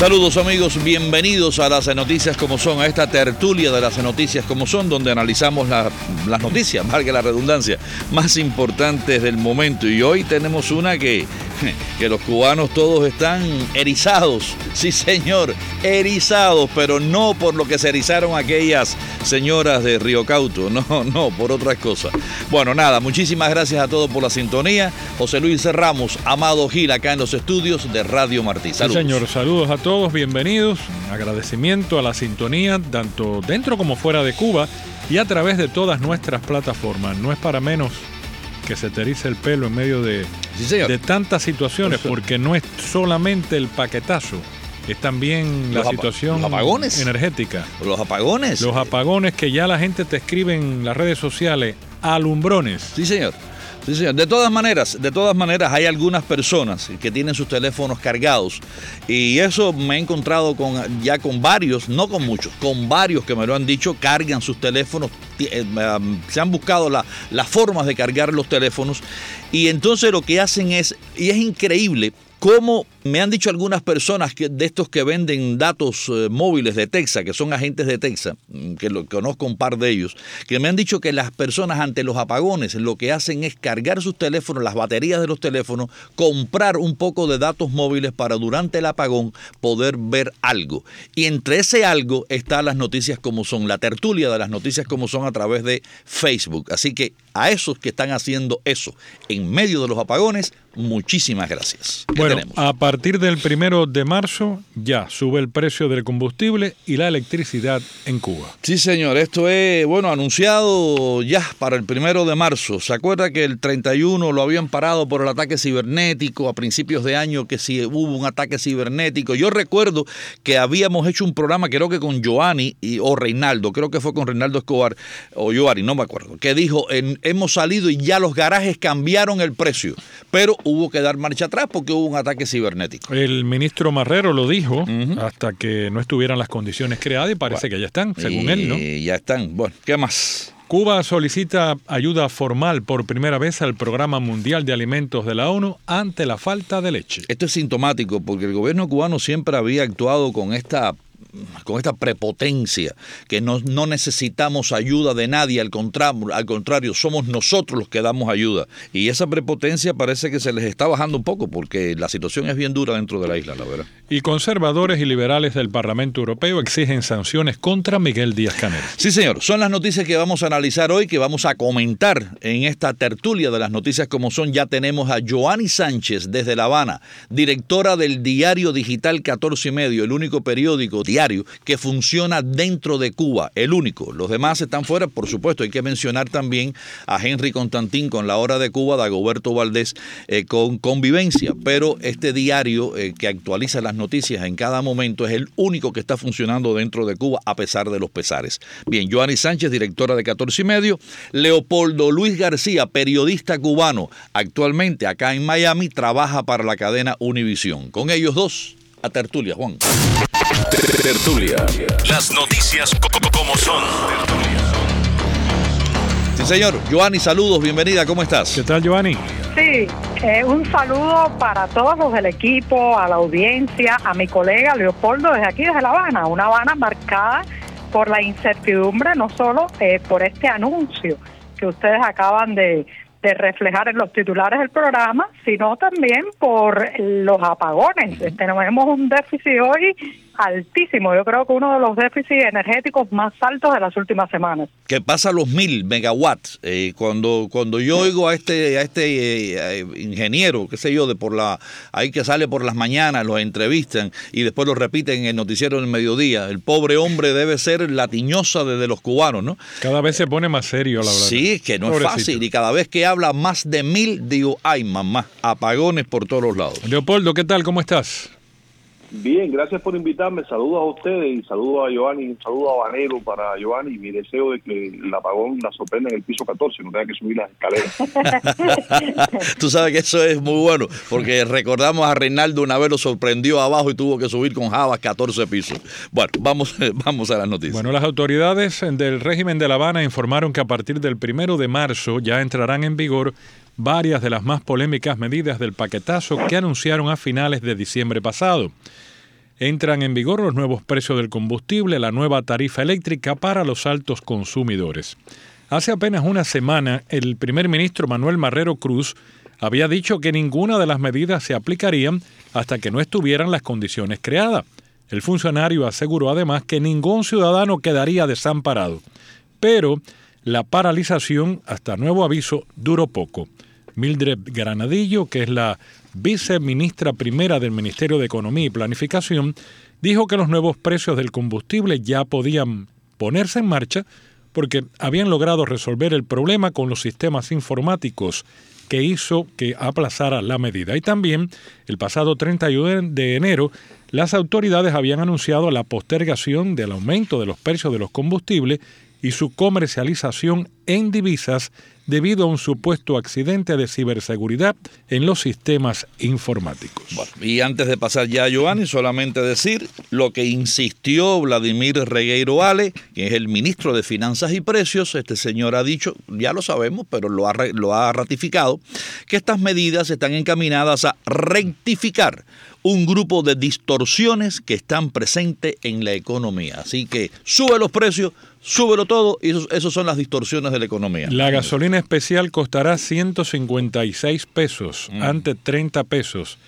Saludos amigos, bienvenidos a las noticias como son, a esta tertulia de las noticias como son, donde analizamos las noticias, valga la redundancia, más importantes del momento. Y hoy tenemos una que, que los cubanos todos están erizados, sí señor, erizados, pero no por lo que se erizaron aquellas señoras de Río Cauto, no, no, por otras cosas. Bueno, nada, muchísimas gracias a todos por la sintonía. José Luis Ramos, Amado Gil, acá en los estudios de Radio Martí. Saludos. Sí, señor, saludos a todos todos, bienvenidos. Agradecimiento a la sintonía, tanto dentro como fuera de Cuba y a través de todas nuestras plataformas. No es para menos que se te el pelo en medio de, de tantas situaciones, porque no es solamente el paquetazo, es también la situación energética. Los apagones. Los apagones que ya la gente te escribe en las redes sociales, alumbrones. Sí, señor. De todas maneras, de todas maneras hay algunas personas que tienen sus teléfonos cargados y eso me he encontrado con ya con varios, no con muchos, con varios que me lo han dicho, cargan sus teléfonos, se han buscado las formas de cargar los teléfonos y entonces lo que hacen es, y es increíble, cómo me han dicho algunas personas que, de estos que venden datos eh, móviles de Texas, que son agentes de Texas, mm, que lo, conozco un par de ellos, que me han dicho que las personas ante los apagones lo que hacen es cargar sus teléfonos, las baterías de los teléfonos, comprar un poco de datos móviles para durante el apagón poder ver algo. Y entre ese algo están las noticias como son, la tertulia de las noticias como son a través de Facebook. Así que a esos que están haciendo eso en medio de los apagones, muchísimas gracias. Bueno, partir del primero de marzo ya sube el precio del combustible y la electricidad en Cuba. Sí, señor, esto es, bueno, anunciado ya para el primero de marzo. ¿Se acuerda que el 31 lo habían parado por el ataque cibernético a principios de año, que si hubo un ataque cibernético? Yo recuerdo que habíamos hecho un programa, creo que con Joanny y, o Reinaldo, creo que fue con Reinaldo Escobar o Joanny, no me acuerdo, que dijo, hemos salido y ya los garajes cambiaron el precio, pero hubo que dar marcha atrás porque hubo un ataque cibernético. El ministro Marrero lo dijo hasta que no estuvieran las condiciones creadas y parece que ya están, según él, ¿no? Ya están. Bueno, ¿qué más? Cuba solicita ayuda formal por primera vez al Programa Mundial de Alimentos de la ONU ante la falta de leche. Esto es sintomático porque el gobierno cubano siempre había actuado con esta con esta prepotencia, que no, no necesitamos ayuda de nadie, al contrario, al contrario, somos nosotros los que damos ayuda. Y esa prepotencia parece que se les está bajando un poco, porque la situación es bien dura dentro de la isla, la verdad. Y conservadores y liberales del Parlamento Europeo exigen sanciones contra Miguel Díaz Canel. Sí, señor, son las noticias que vamos a analizar hoy, que vamos a comentar en esta tertulia de las noticias como son. Ya tenemos a Joanny Sánchez desde La Habana, directora del diario digital 14 y medio, el único periódico diario que funciona dentro de Cuba, el único. Los demás están fuera, por supuesto. Hay que mencionar también a Henry Constantín con La Hora de Cuba, Dagoberto Valdés eh, con Convivencia. Pero este diario eh, que actualiza las noticias en cada momento es el único que está funcionando dentro de Cuba a pesar de los pesares. Bien, Joanny Sánchez, directora de 14 y medio. Leopoldo Luis García, periodista cubano, actualmente acá en Miami, trabaja para la cadena Univisión. Con ellos dos, a tertulia, Juan. Tertulia. Las noticias como son. Sí, señor. Joanny, saludos, bienvenida, ¿cómo estás? ¿Qué tal, Joanny? Sí, eh, un saludo para todos los del equipo, a la audiencia, a mi colega Leopoldo desde aquí, desde La Habana. Una Habana marcada por la incertidumbre, no solo eh, por este anuncio que ustedes acaban de, de reflejar en los titulares del programa, sino también por los apagones. Tenemos un déficit hoy altísimo. Yo creo que uno de los déficits energéticos más altos de las últimas semanas. Que pasa los mil megawatts. Eh, cuando cuando yo oigo a este a este eh, ingeniero, qué sé yo, de por la ahí que sale por las mañanas, los entrevistan y después lo repiten en el noticiero del mediodía. El pobre hombre debe ser la tiñosa de, los cubanos, ¿no? Cada vez se pone más serio, la verdad. Sí, que no es fácil. Y cada vez que habla más de mil, digo, ay mamá, apagones por todos los lados. Leopoldo, ¿qué tal? ¿Cómo estás? Bien, gracias por invitarme. Saludos a ustedes y saludos a Giovanni, saludos a Vanero para Giovanni. Mi deseo de que el apagón la sorprenda en el piso 14, no tenga que subir las escaleras. Tú sabes que eso es muy bueno, porque recordamos a Reinaldo una vez lo sorprendió abajo y tuvo que subir con Java 14 pisos. Bueno, vamos, vamos a las noticias. Bueno, las autoridades del régimen de La Habana informaron que a partir del primero de marzo ya entrarán en vigor varias de las más polémicas medidas del paquetazo que anunciaron a finales de diciembre pasado. Entran en vigor los nuevos precios del combustible, la nueva tarifa eléctrica para los altos consumidores. Hace apenas una semana, el primer ministro Manuel Marrero Cruz había dicho que ninguna de las medidas se aplicarían hasta que no estuvieran las condiciones creadas. El funcionario aseguró además que ningún ciudadano quedaría desamparado. Pero la paralización, hasta nuevo aviso, duró poco. Mildred Granadillo, que es la viceministra primera del Ministerio de Economía y Planificación, dijo que los nuevos precios del combustible ya podían ponerse en marcha porque habían logrado resolver el problema con los sistemas informáticos que hizo que aplazara la medida. Y también, el pasado 31 de enero, las autoridades habían anunciado la postergación del aumento de los precios de los combustibles y su comercialización en divisas debido a un supuesto accidente de ciberseguridad en los sistemas informáticos. y antes de pasar ya a Giovanni, solamente decir lo que insistió Vladimir Regueiro Ale, que es el ministro de Finanzas y Precios. Este señor ha dicho, ya lo sabemos, pero lo ha, lo ha ratificado, que estas medidas están encaminadas a rectificar un grupo de distorsiones que están presentes en la economía. Así que sube los precios, súbelo todo y esas son las distorsiones de la economía. La gasolina especial costará 156 pesos mm. ante 30 pesos.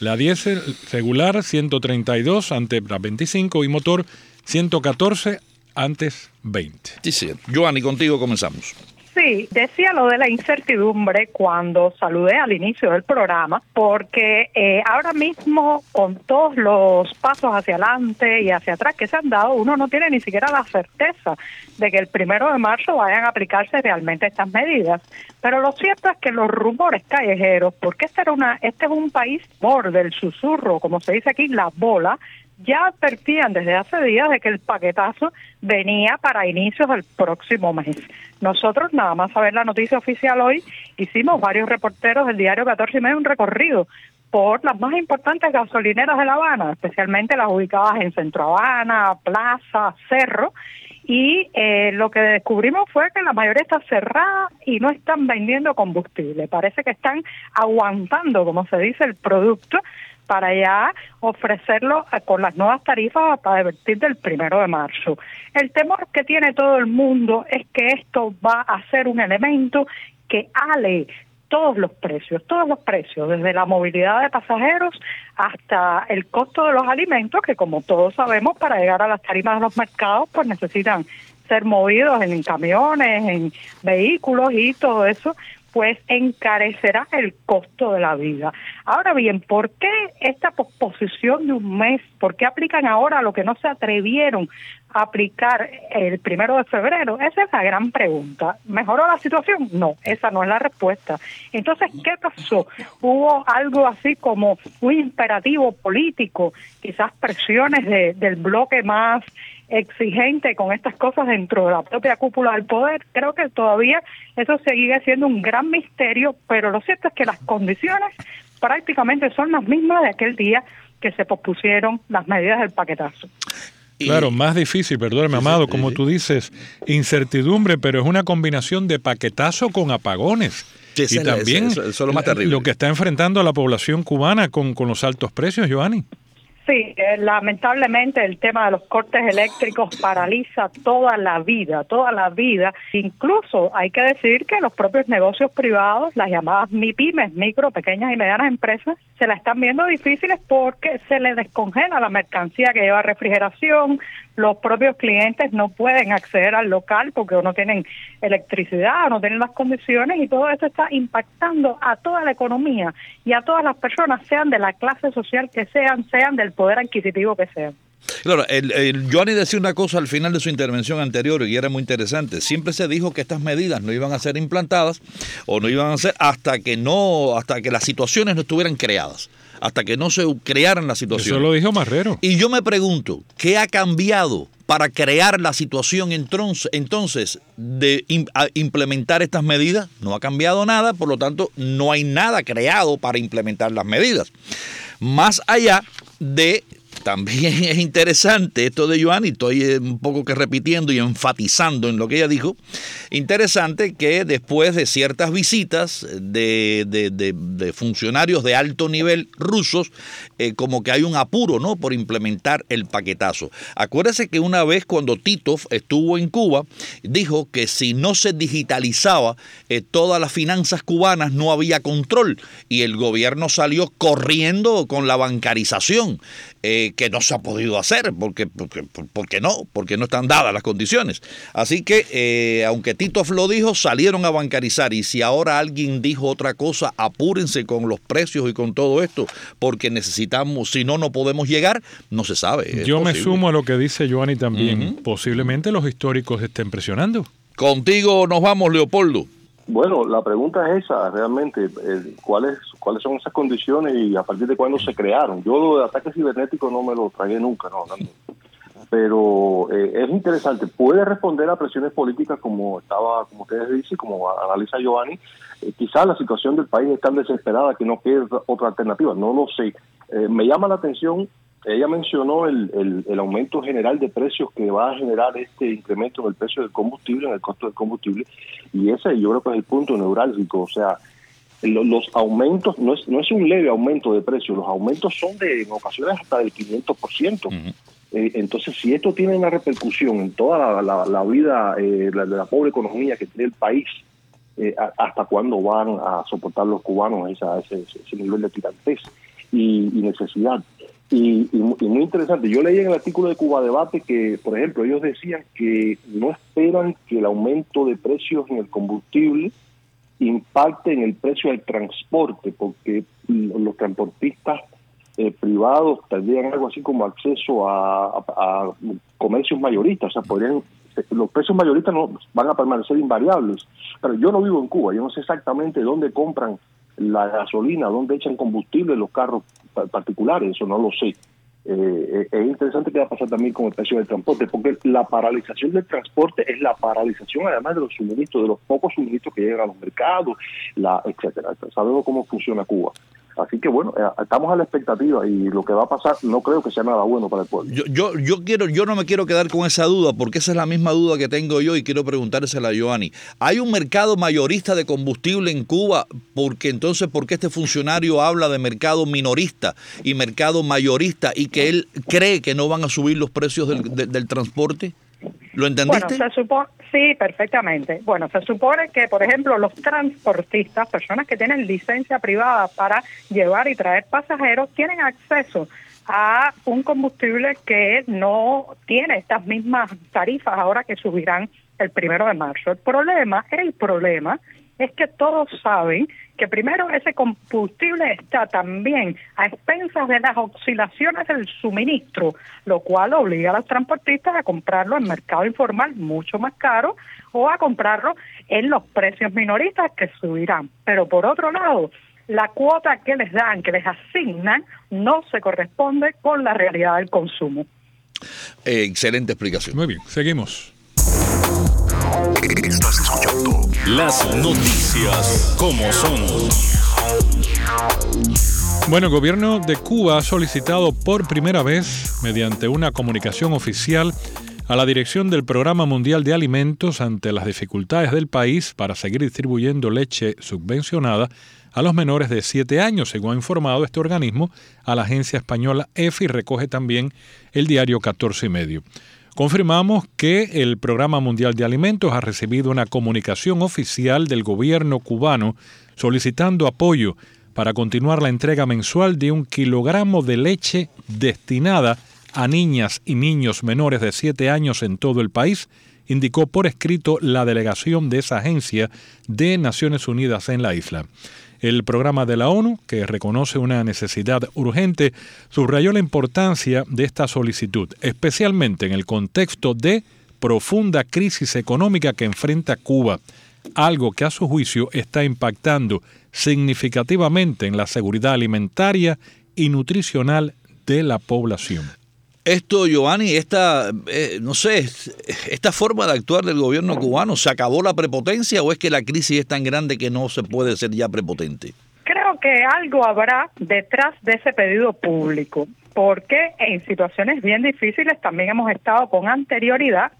La diésel regular 132 ante 25 y motor 114 antes 20. Sí, sí. Contigo comenzamos. Sí, decía lo de la incertidumbre cuando saludé al inicio del programa, porque eh, ahora mismo con todos los pasos hacia adelante y hacia atrás que se han dado, uno no tiene ni siquiera la certeza de que el primero de marzo vayan a aplicarse realmente estas medidas. Pero lo cierto es que los rumores callejeros, porque este, era una, este es un país por del susurro, como se dice aquí, la bola, ya advertían desde hace días de que el paquetazo venía para inicios del próximo mes. Nosotros, nada más a ver la noticia oficial hoy, hicimos varios reporteros del diario 14 y medio un recorrido por las más importantes gasolineras de La Habana, especialmente las ubicadas en Centro Habana, Plaza, Cerro, y eh, lo que descubrimos fue que la mayoría está cerrada y no están vendiendo combustible. Parece que están aguantando, como se dice, el producto para ya ofrecerlo con las nuevas tarifas a partir del primero de marzo. El temor que tiene todo el mundo es que esto va a ser un elemento que ale todos los precios, todos los precios, desde la movilidad de pasajeros hasta el costo de los alimentos, que como todos sabemos, para llegar a las tarifas de los mercados, pues necesitan ser movidos en camiones, en vehículos y todo eso, pues encarecerá el costo de la vida. Ahora bien, ¿por qué esta posposición de un mes? ¿Por qué aplican ahora lo que no se atrevieron aplicar el primero de febrero? Esa es la gran pregunta. ¿Mejoró la situación? No, esa no es la respuesta. Entonces, ¿qué pasó? ¿Hubo algo así como un imperativo político, quizás presiones de, del bloque más exigente con estas cosas dentro de la propia cúpula del poder. Creo que todavía eso sigue siendo un gran misterio, pero lo cierto es que las condiciones prácticamente son las mismas de aquel día que se pospusieron las medidas del paquetazo. Claro, más difícil, perdóname, Amado, como tú dices, incertidumbre, pero es una combinación de paquetazo con apagones. y también lo, más terrible. lo que está enfrentando a la población cubana con, con los altos precios, Giovanni. Sí, eh, lamentablemente el tema de los cortes eléctricos paraliza toda la vida, toda la vida. Incluso hay que decir que los propios negocios privados, las llamadas MIPIMES, micro, pequeñas y medianas empresas, se la están viendo difíciles porque se les descongela la mercancía que lleva refrigeración, los propios clientes no pueden acceder al local porque no tienen electricidad, no tienen las condiciones y todo esto está impactando a toda la economía y a todas las personas, sean de la clase social que sean, sean del poder adquisitivo que sean. Claro, el, el decía una cosa al final de su intervención anterior y era muy interesante. Siempre se dijo que estas medidas no iban a ser implantadas o no iban a ser hasta que no, hasta que las situaciones no estuvieran creadas hasta que no se crearan las situaciones. Eso lo dijo Marrero. Y yo me pregunto, ¿qué ha cambiado para crear la situación entonces de implementar estas medidas? No ha cambiado nada, por lo tanto, no hay nada creado para implementar las medidas. Más allá de también es interesante esto de Joan, y estoy eh, un poco que repitiendo y enfatizando en lo que ella dijo, interesante que después de ciertas visitas de, de, funcionarios de alto nivel rusos, eh, como que hay un apuro ¿no? por implementar el paquetazo. Acuérdese que una vez cuando Titov estuvo en Cuba, dijo que si no se digitalizaba eh, todas las finanzas cubanas no había control y el gobierno salió corriendo con la bancarización. Eh, que no se ha podido hacer, porque, porque, porque, no, porque no están dadas las condiciones. Así que, eh, aunque Tito lo dijo, salieron a bancarizar y si ahora alguien dijo otra cosa, apúrense con los precios y con todo esto, porque necesitamos, si no, no podemos llegar, no se sabe. Yo me sumo a lo que dice Joanny también, posiblemente los históricos estén presionando. Contigo nos vamos, Leopoldo. Bueno, la pregunta es esa, realmente, eh, ¿cuáles cuáles son esas condiciones y a partir de cuándo se crearon? Yo lo de ataque cibernético no me lo tragué nunca, no, pero eh, es interesante. Puede responder a presiones políticas como estaba, como ustedes dicen, como analiza Giovanni. Eh, quizás la situación del país es tan desesperada que no quede otra alternativa, no lo sé. me llama la atención ella mencionó el, el, aumento general de precios que va a generar este incremento en el precio del combustible, en el costo del combustible, y ese yo creo que es el punto neurálgico, o sea, los aumentos, no es, no es un leve aumento de precios, los aumentos son de en ocasiones hasta del 500%. Eh, entonces, si esto tiene una repercusión en toda la, vida eh, de la pobre economía que tiene el país, eh, ¿hasta cuándo van a soportar los cubanos esa, ese, ese nivel de tirantez y necesidad? Y, muy interesante, yo leí en el artículo de Cuba Debate que, por ejemplo, ellos decían que no esperan que el aumento de precios en el combustible impacte en el precio del transporte, porque los transportistas eh, privados tendrían algo así como acceso a, comercios mayoristas, o sea, podrían los precios mayoristas no van a permanecer invariables. Pero yo no vivo en Cuba, yo no sé exactamente dónde compran la gasolina, dónde echan combustible los carros particulares, eso no lo sé. Eh, es interesante que va a pasar también con el precio del transporte, porque la paralización del transporte es la paralización además de los suministros, de los pocos suministros que llegan a los mercados, la etcétera. Sabemos cómo funciona Cuba. Así que bueno, eh, estamos a la expectativa y lo que va a pasar no creo que sea nada bueno para el pueblo. Yo, yo, yo, quiero, yo no me quiero quedar con esa duda, porque esa es la misma duda que tengo yo y quiero preguntársela a Giovanni. ¿Hay un mercado mayorista de combustible en Cuba? Porque entonces, ¿por qué este funcionario habla de mercado minorista y mercado mayorista y que él cree que no van a subir los precios del, del transporte? ¿Lo entendiste? Bueno, se supone, sí, perfectamente. Bueno, se supone que, por ejemplo, los transportistas, personas que tienen licencia privada para llevar y traer pasajeros, tienen acceso a un combustible que no tiene estas mismas tarifas ahora que subirán el primero de marzo. El problema, el problema es que todos saben que primero ese combustible está también a expensas de las oscilaciones del suministro, lo cual obliga a los transportistas a comprarlo en mercado informal mucho más caro o a comprarlo en los precios minoristas que subirán. Pero por otro lado, la cuota que les dan, que les asignan, no se corresponde con la realidad del consumo. Eh, excelente explicación. Muy bien, seguimos. Estás escuchando las noticias como son. Bueno, el gobierno de Cuba ha solicitado por primera vez, mediante una comunicación oficial, a la dirección del Programa Mundial de Alimentos ante las dificultades del país para seguir distribuyendo leche subvencionada a los menores de 7 años, según ha informado este organismo a la agencia española EFI, recoge también el diario 14 y medio. Confirmamos que el Programa Mundial de Alimentos ha recibido una comunicación oficial del gobierno cubano solicitando apoyo para continuar la entrega mensual de un kilogramo de leche destinada a niñas y niños menores de 7 años en todo el país, indicó por escrito la delegación de esa agencia de Naciones Unidas en la isla. El programa de la ONU, que reconoce una necesidad urgente, subrayó la importancia de esta solicitud, especialmente en el contexto de profunda crisis económica que enfrenta Cuba, algo que a su juicio está impactando significativamente en la seguridad alimentaria y nutricional de la población. Esto, Giovanni, esta, eh, no sé, esta forma de actuar del gobierno cubano, ¿se acabó la prepotencia o es que la crisis es tan grande que no se puede ser ya prepotente? Creo que algo habrá detrás de ese pedido público, porque en situaciones bien difíciles también hemos estado con anterioridad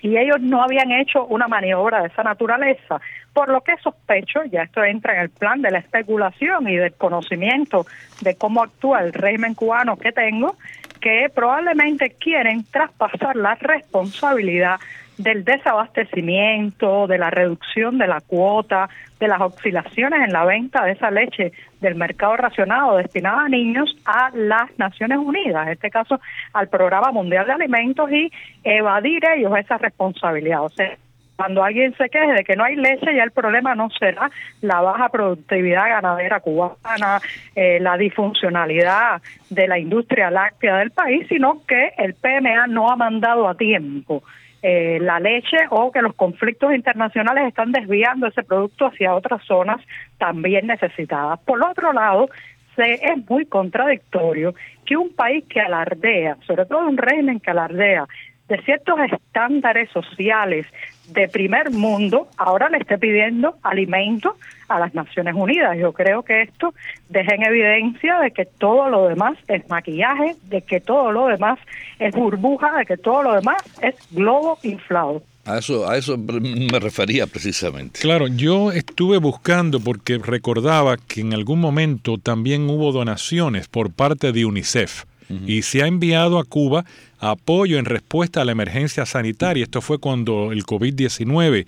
y ellos no habían hecho una maniobra de esa naturaleza, por lo que sospecho, ya esto entra en el plan de la especulación y del conocimiento de cómo actúa el régimen cubano que tengo, que probablemente quieren traspasar la responsabilidad del desabastecimiento, de la reducción de la cuota, de las oscilaciones en la venta de esa leche del mercado racionado destinada a niños a las Naciones Unidas, en este caso al Programa Mundial de Alimentos y evadir ellos esa responsabilidad. O sea, cuando alguien se queje de que no hay leche, ya el problema no será la baja productividad ganadera cubana, eh, la disfuncionalidad de la industria láctea del país, sino que el PMA no ha mandado a tiempo eh, la leche o que los conflictos internacionales están desviando ese producto hacia otras zonas también necesitadas. Por otro lado, es muy contradictorio que un país que alardea, sobre todo un régimen que alardea de ciertos estándares sociales de primer mundo, ahora le esté pidiendo alimento a las Naciones Unidas. Yo creo que esto deja en evidencia de que todo lo demás es maquillaje, de que todo lo demás es burbuja, de que todo lo demás es globo inflado. A eso, a eso me refería precisamente. Claro, yo estuve buscando porque recordaba que en algún momento también hubo donaciones por parte de UNICEF y se ha enviado a Cuba apoyo en respuesta a la emergencia sanitaria. Esto fue cuando el COVID-19.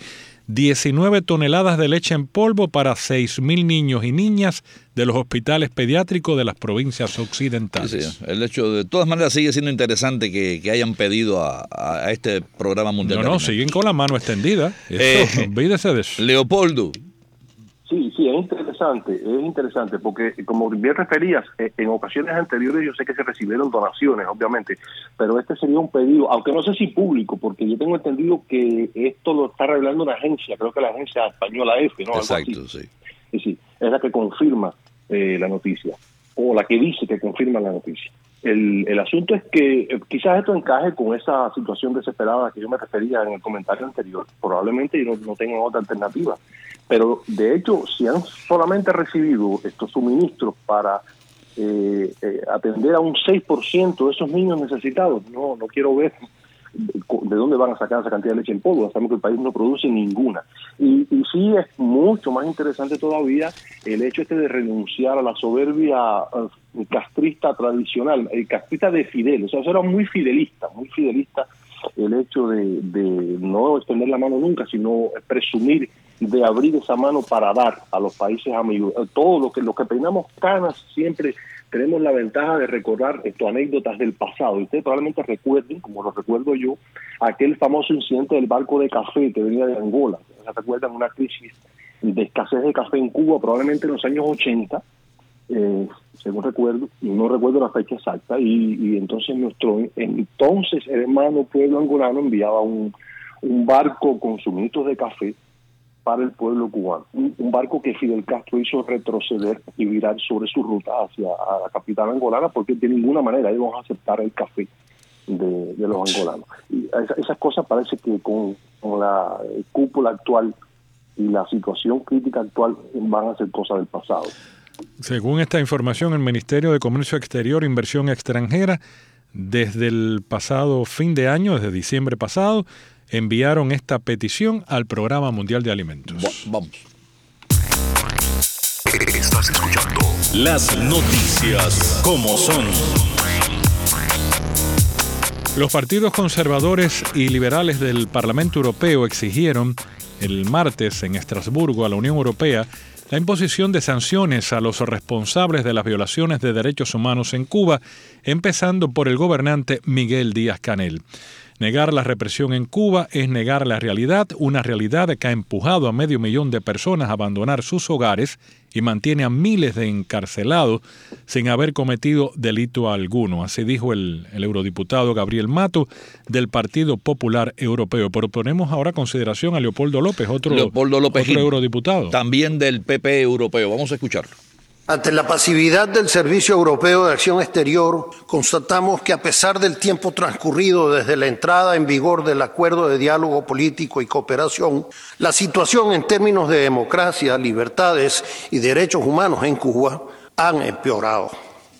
19 toneladas de leche en polvo para 6.000 niños y niñas de los hospitales pediátricos de las provincias occidentales. el hecho de todas maneras sigue siendo interesante que, hayan pedido a, este programa mundial. No, no, siguen con la mano extendida. Eh, olvídese de eso. Leopoldo, Sí, sí, es interesante, es interesante, porque como bien referías, eh, en ocasiones anteriores yo sé que se recibieron donaciones, obviamente, pero este sería un pedido, aunque no sé si público, porque yo tengo entendido que esto lo está revelando una agencia, creo que la agencia española F, ¿no? Exacto, sí. Sí, sí, es la que confirma eh, la noticia, o la que dice que confirma la noticia. El, el asunto es que eh, quizás esto encaje con esa situación desesperada que yo me refería en el comentario anterior. Probablemente yo no, no tengo otra alternativa. Pero de hecho, si han solamente recibido estos suministros para eh, eh, atender a un 6% de esos niños necesitados, no, no quiero ver de dónde van a sacar esa cantidad de leche en polvo. Sabemos que el país no produce ninguna. Y, y sí es mucho más interesante todavía el hecho este de renunciar a la soberbia eh, castrista tradicional, el castrista de Fidel. O sea, eso era muy fidelista, muy fidelista el hecho de, de no extender la mano nunca, sino presumir de abrir esa mano para dar a los países amigos. Todo lo que, lo que peinamos canas siempre tenemos la ventaja de recordar estas anécdotas del pasado. Y ustedes probablemente recuerden, como lo recuerdo yo, aquel famoso incidente del barco de café que venía de Angola. ¿Se recuerdan una crisis de escasez de café en Cuba, probablemente en los años 80, eh, según recuerdo, no recuerdo la fecha exacta, y, entonces nuestro entonces hermano pueblo angolano enviaba un, barco con suministros de café para el pueblo cubano. Un, barco que Fidel Castro hizo retroceder y virar sobre su ruta hacia la capital angolana porque de ninguna manera íbamos a aceptar el café de, los angolanos. Y esas cosas parece que con, la cúpula actual y la situación crítica actual van a ser cosas del pasado. Según esta información, el Ministerio de Comercio Exterior e Inversión Extranjera, desde el pasado fin de año, desde diciembre pasado, enviaron esta petición al Programa Mundial de Alimentos. Vamos. Estás escuchando las noticias como son. Los partidos conservadores y liberales del Parlamento Europeo exigieron el martes en Estrasburgo a la Unión Europea la imposición de sanciones a los responsables de las violaciones de derechos humanos en Cuba, empezando por el gobernante Miguel Díaz Canel. Negar la represión en Cuba es negar la realidad, una realidad que ha empujado a medio millón de personas a abandonar sus hogares y mantiene a miles de encarcelados sin haber cometido delito alguno. Así dijo el, eurodiputado Gabriel Mato del Partido Popular Europeo. Pero ponemos ahora consideración a Leopoldo López, otro, Leopoldo López otro eurodiputado. También del PP Europeo. Vamos a escucharlo. Ante la pasividad del Servicio Europeo de Acción Exterior, constatamos que a pesar del tiempo transcurrido desde la entrada en vigor del Acuerdo de Diálogo Político y Cooperación, la situación en términos de democracia, libertades y derechos humanos en Cuba han empeorado.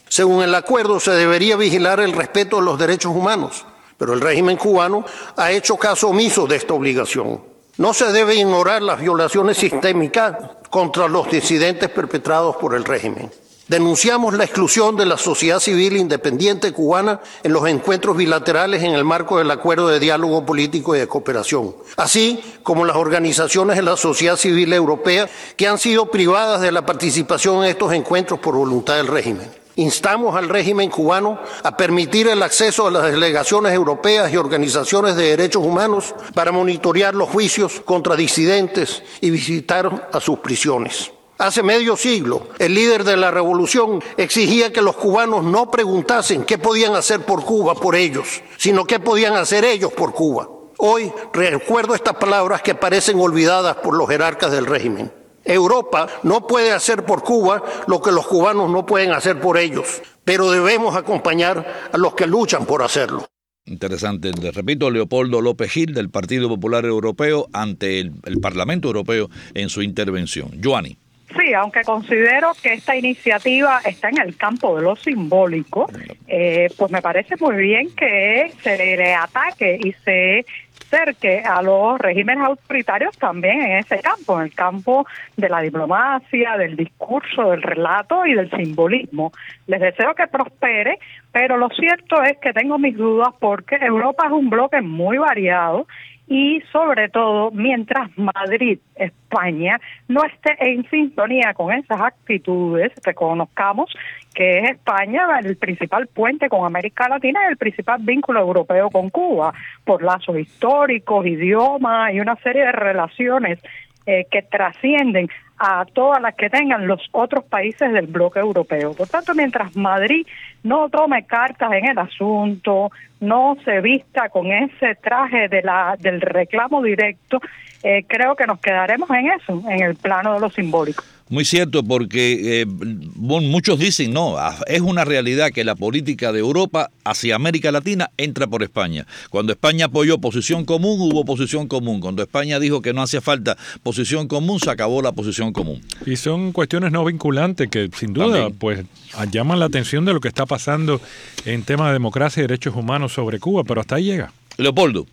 Según el acuerdo, se debería vigilar el respeto de los derechos humanos, pero el régimen cubano ha hecho caso omiso de esta obligación. No se debe ignorar las violaciones sistémicas contra los disidentes perpetrados por el régimen. Denunciamos la exclusión de la sociedad civil independiente cubana en los encuentros bilaterales en el marco del Acuerdo de Diálogo Político y de Cooperación, así como las organizaciones de la sociedad civil europea que han sido privadas de la participación en estos encuentros por voluntad del régimen. Instamos al régimen cubano a permitir el acceso a las delegaciones europeas y organizaciones de derechos humanos para monitorear los juicios contra disidentes y visitar a sus prisiones. Hace medio siglo, el líder de la revolución exigía que los cubanos no preguntasen qué podían hacer por Cuba por ellos, sino qué podían hacer ellos por Cuba. Hoy recuerdo estas palabras que parecen olvidadas por los jerarcas del régimen. Europa no puede hacer por Cuba lo que los cubanos no pueden hacer por ellos, pero debemos acompañar a los que luchan por hacerlo. Interesante. Le repito, Leopoldo López Gil del Partido Popular Europeo ante el, Parlamento Europeo en su intervención. Joanny. Sí, aunque considero que esta iniciativa está en el campo de lo simbólico, eh, pues me parece muy bien que se le ataque y se acerque a los regímenes autoritarios también en ese campo, en el campo de la diplomacia, del discurso, del relato y del simbolismo. Les deseo que prospere, pero lo cierto es que tengo mis dudas porque Europa es un bloque muy variado y sobre todo mientras Madrid, España, no esté en sintonía con esas actitudes, reconozcamos que es España el principal puente con América Latina y el principal vínculo europeo con Cuba, por lazos históricos, idiomas y una serie de relaciones eh, que trascienden a todas las que tengan los otros países del bloque europeo. Por tanto, mientras Madrid no tome cartas en el asunto, no se vista con ese traje de la, del reclamo directo, eh, creo que nos quedaremos en eso, en el plano de lo simbólico. Muy cierto, porque eh, muchos dicen, no, es una realidad que la política de Europa hacia América Latina entra por España. Cuando España apoyó posición común, hubo posición común. Cuando España dijo que no hacía falta posición común, se acabó la posición común. Y son cuestiones no vinculantes que sin duda pues llaman la atención de lo que está pasando en temas de democracia y derechos humanos sobre Cuba, pero hasta ahí llega. Leopoldo.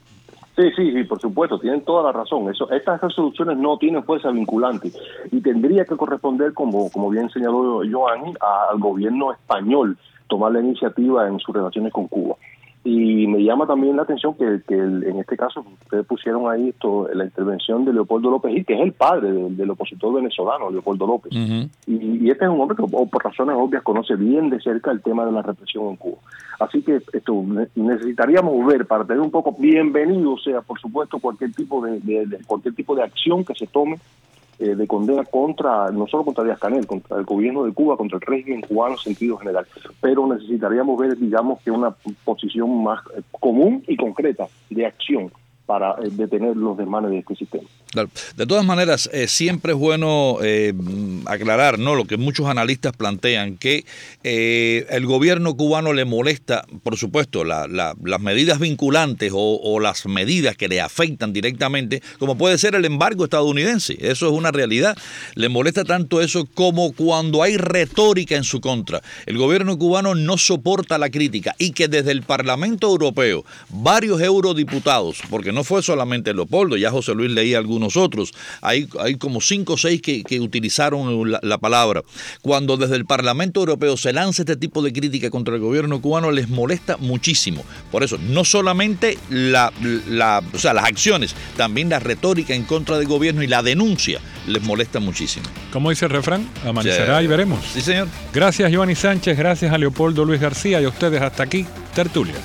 Sí, sí, sí, por supuesto, tienen toda la razón. Eso, estas resoluciones no tienen fuerza vinculante y tendría que corresponder, como, como bien señaló Joan, al gobierno español tomar la iniciativa en sus relaciones con Cuba. Y me llama también la atención que, en este caso ustedes pusieron ahí esto, la intervención de Leopoldo López Gil, que es el padre del, opositor venezolano, Leopoldo López. y, este es un hombre que por razones obvias conoce bien de cerca el tema de la represión en Cuba. Así que esto necesitaríamos ver para tener un poco bienvenido, sea por supuesto cualquier tipo de cualquier tipo de acción que se tome eh, de condena contra, no solo contra Díaz Canel, contra el gobierno de Cuba, contra el régimen cubano en sentido general. Pero necesitaríamos ver, digamos, que una posición más eh, común y concreta de acción para eh, detener los desmanes de este sistema. De todas maneras, eh, siempre es bueno eh, aclarar ¿no? lo que muchos analistas plantean, que el gobierno cubano le molesta, por supuesto, las medidas vinculantes o, las medidas que le afectan directamente, como puede ser el embargo estadounidense. Eso es una realidad. Le molesta tanto eso como cuando hay retórica en su contra. El gobierno cubano no soporta la crítica y que desde el Parlamento Europeo varios eurodiputados, porque no fue solamente Leopoldo, ya José Luis leía algunos otros, hay, hay como cinco o seis que, utilizaron la, palabra. Cuando desde el Parlamento Europeo se lanza este tipo de crítica contra el gobierno cubano, les molesta muchísimo. Por eso, no solamente la, o sea, las acciones, también la retórica en contra del gobierno y la denuncia les molesta muchísimo. Como dice el refrán, amanecerá y veremos. Sí, señor. Gracias, Giovanni Sánchez, gracias a Leopoldo Luis García y a ustedes hasta aquí, Tertulia.